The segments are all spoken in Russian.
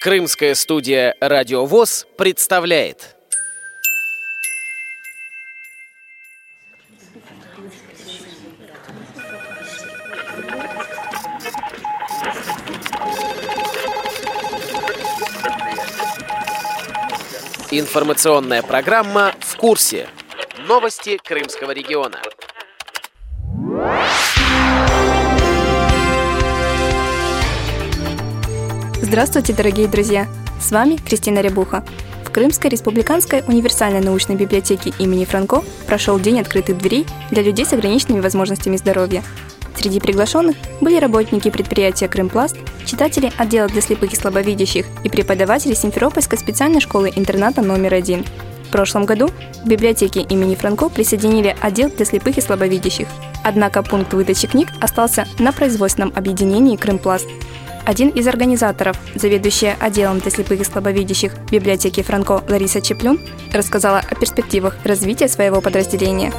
Крымская студия «Радио ВОЗ» представляет. Информационная программа «В курсе». Новости Крымского региона. Здравствуйте, дорогие друзья! С вами Кристина Рябуха. В Крымской республиканской универсальной научной библиотеке имени Франко прошел День открытых дверей для людей с ограниченными возможностями здоровья. Среди приглашенных были работники предприятия «Крымпласт», читатели отдела для слепых и слабовидящих и преподаватели Симферопольской специальной школы-интерната номер один. В прошлом году к библиотеке имени Франко присоединили отдел для слепых и слабовидящих. Однако пункт выдачи книг остался на производственном объединении «Крымпласт», один из организаторов, заведующая отделом для слепых и слабовидящих библиотеки Франко Лариса Чеплюн, рассказала о перспективах развития своего подразделения.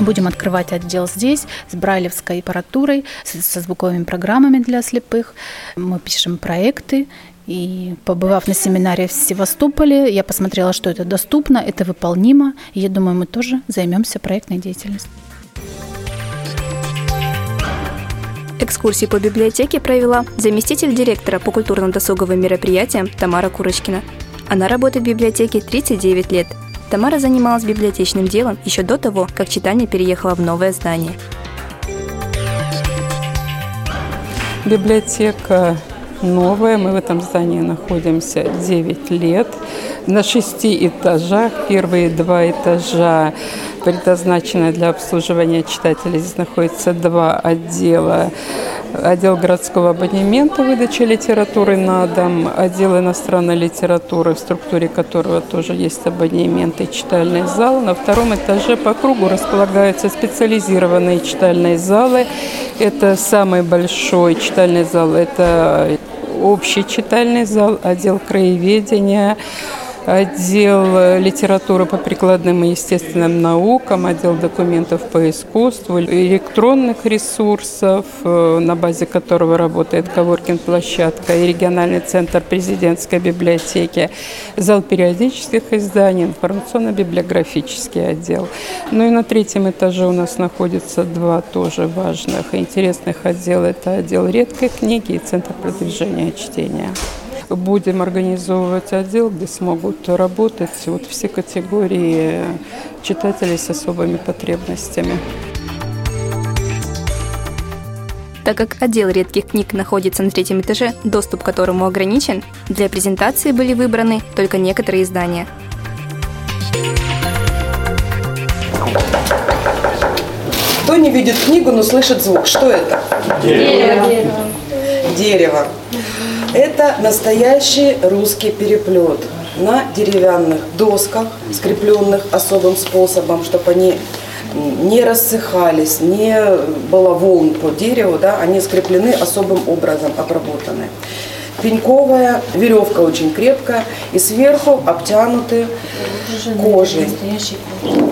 Будем открывать отдел здесь с брайлевской аппаратурой, со звуковыми программами для слепых. Мы пишем проекты, и побывав на семинаре в Севастополе, я посмотрела, что это доступно, это выполнимо. И я думаю, мы тоже займемся проектной деятельностью. Экскурсии по библиотеке провела заместитель директора по культурно-досуговым мероприятиям Тамара Курочкина. Она работает в библиотеке 39 лет. Тамара занималась библиотечным делом еще до того, как читание переехало в новое здание. Библиотека новая, мы в этом здании находимся 9 лет. На шести этажах, первые два этажа предназначена для обслуживания читателей. Здесь находится два отдела. Отдел городского абонемента, выдачи литературы на дом, отдел иностранной литературы, в структуре которого тоже есть абонемент и читальный зал. На втором этаже по кругу располагаются специализированные читальные залы. Это самый большой читальный зал, это общий читальный зал, отдел краеведения, отдел литературы по прикладным и естественным наукам, отдел документов по искусству, электронных ресурсов, э, на базе которого работает Коворкин-площадка и региональный центр президентской библиотеки, зал периодических изданий, информационно-библиографический отдел. Ну и на третьем этаже у нас находится два тоже важных и интересных отдела. Это отдел редкой книги и центр продвижения чтения будем организовывать отдел, где смогут работать вот все категории читателей с особыми потребностями. Так как отдел редких книг находится на третьем этаже, доступ к которому ограничен, для презентации были выбраны только некоторые издания. Кто не видит книгу, но слышит звук? Что это? Дерево. Дерево. Это настоящий русский переплет на деревянных досках, скрепленных особым способом, чтобы они не рассыхались, не было волн по дереву, да, они скреплены особым образом, обработаны. Пеньковая веревка очень крепкая и сверху обтянуты кожей.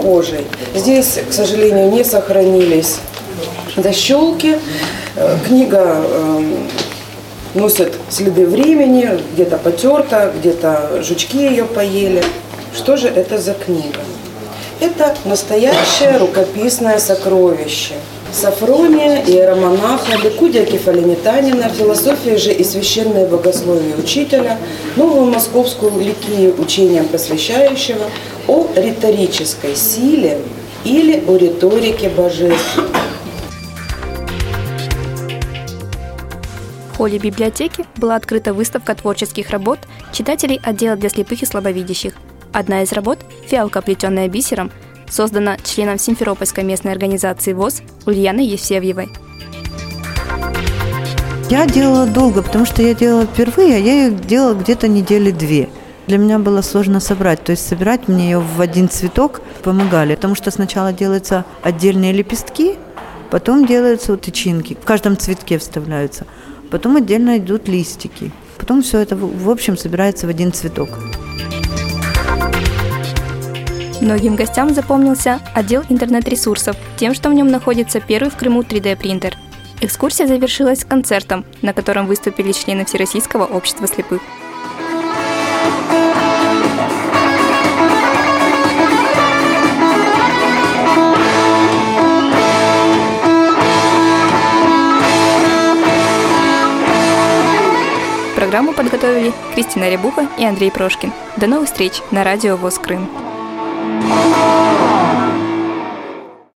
кожей. Здесь, к сожалению, не сохранились защелки. Э, книга эм, носят следы времени, где-то потерта, где-то жучки ее поели. Что же это за книга? Это настоящее рукописное сокровище. Сафрония, иеромонаха, Ликудия Кефалинитанина, философия же и священное богословие учителя, новую московскую ликию учением посвящающего о риторической силе или о риторике божественной. Холле библиотеки была открыта выставка творческих работ читателей отдела для слепых и слабовидящих. Одна из работ «Фиалка, оплетенная бисером» создана членом Симферопольской местной организации ВОЗ Ульяной Евсевьевой. Я делала долго, потому что я делала впервые, а я ее делала где-то недели две. Для меня было сложно собрать, то есть собирать мне ее в один цветок помогали, потому что сначала делаются отдельные лепестки, потом делаются тычинки, в каждом цветке вставляются – потом отдельно идут листики. Потом все это, в общем, собирается в один цветок. Многим гостям запомнился отдел интернет-ресурсов тем, что в нем находится первый в Крыму 3D-принтер. Экскурсия завершилась концертом, на котором выступили члены Всероссийского общества слепых. Программу подготовили Кристина Рябуха и Андрей Прошкин. До новых встреч на радио ВОЗ Крым. thank